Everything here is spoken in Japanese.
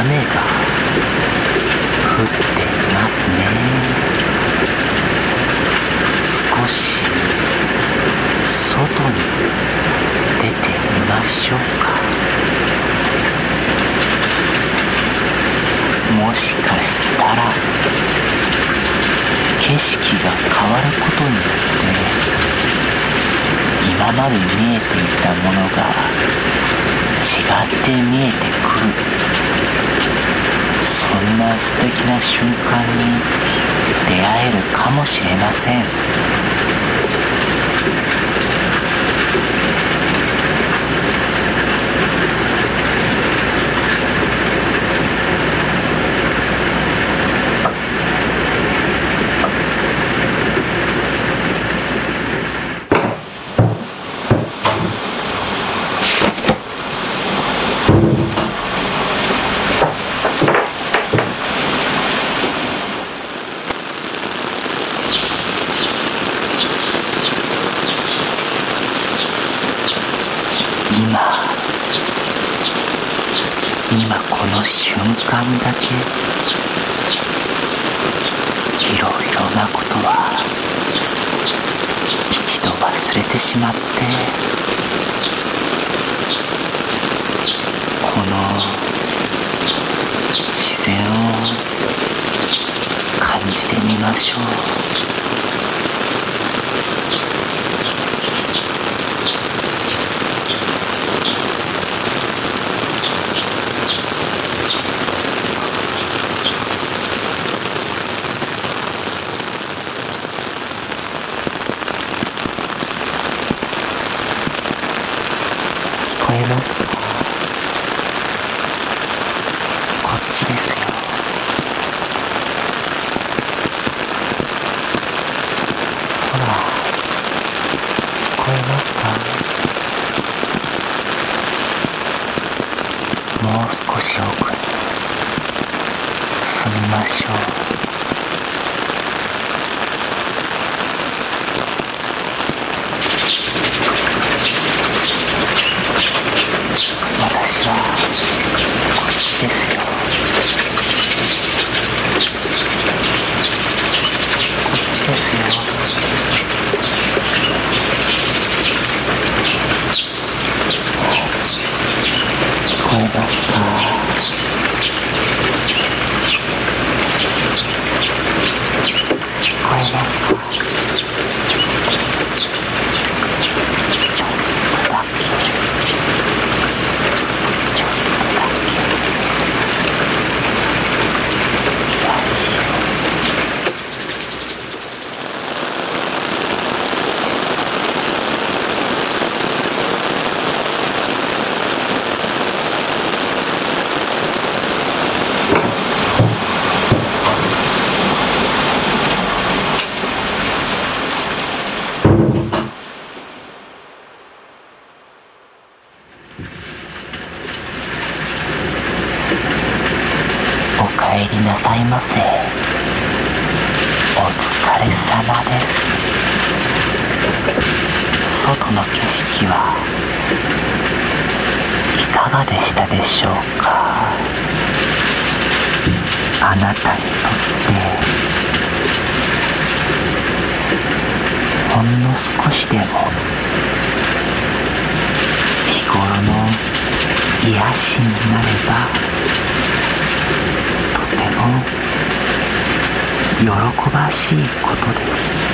雨が降っていますね。少し外に出てみましょうか。もしかしたら景色が変わることによって今まで見えていたものが違って見えてくる。な素敵な瞬間に出会えるかもしれません。今この瞬間だけいろいろなことは一度忘れてしまってこの自然を感じてみましょう。こえますか？こっちですよ。ほら聞こえますか？もう少し奥に。進みましょう。私はこっちですよ。こっちですよ聞こえますか聞こえますかちょっとだけちょっとだけよしおかえりなさいませ。お疲れ様です。外の景色はいかがでしたでしょうか。あなたにとってほんの少しでも日頃の癒しになれば喜ばしいことです。